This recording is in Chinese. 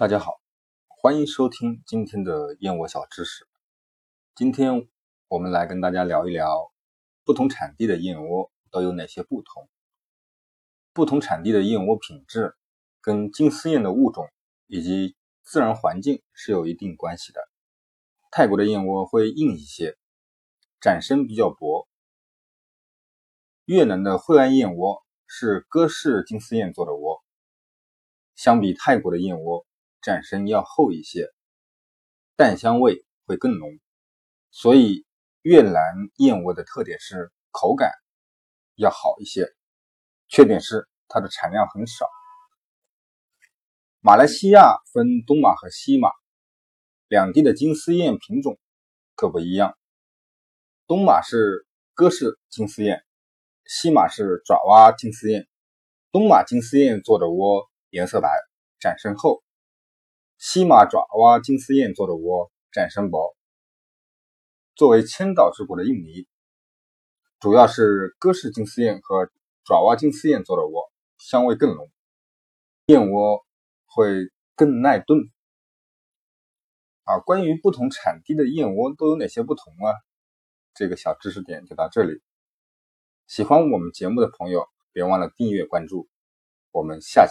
大家好，欢迎收听今天的燕窝小知识。今天我们来跟大家聊一聊不同产地的燕窝都有哪些不同。不同产地的燕窝品质跟金丝燕的物种以及自然环境是有一定关系的。泰国的燕窝会硬一些，展身比较薄。越南的惠安燕窝是鸽式金丝燕做的窝，相比泰国的燕窝。展身要厚一些，蛋香味会更浓，所以越南燕窝的特点是口感要好一些，缺点是它的产量很少。马来西亚分东马和西马，两地的金丝燕品种可不一样，东马是鸽式金丝燕，西马是爪哇金丝燕。东马金丝燕做的窝颜色白，展身厚。西马爪哇金丝燕做的窝展身薄，作为千岛之国的印尼，主要是哥氏金丝燕和爪哇金丝燕做的窝，香味更浓，燕窝会更耐炖。啊，关于不同产地的燕窝都有哪些不同啊？这个小知识点就到这里。喜欢我们节目的朋友，别忘了订阅关注。我们下期。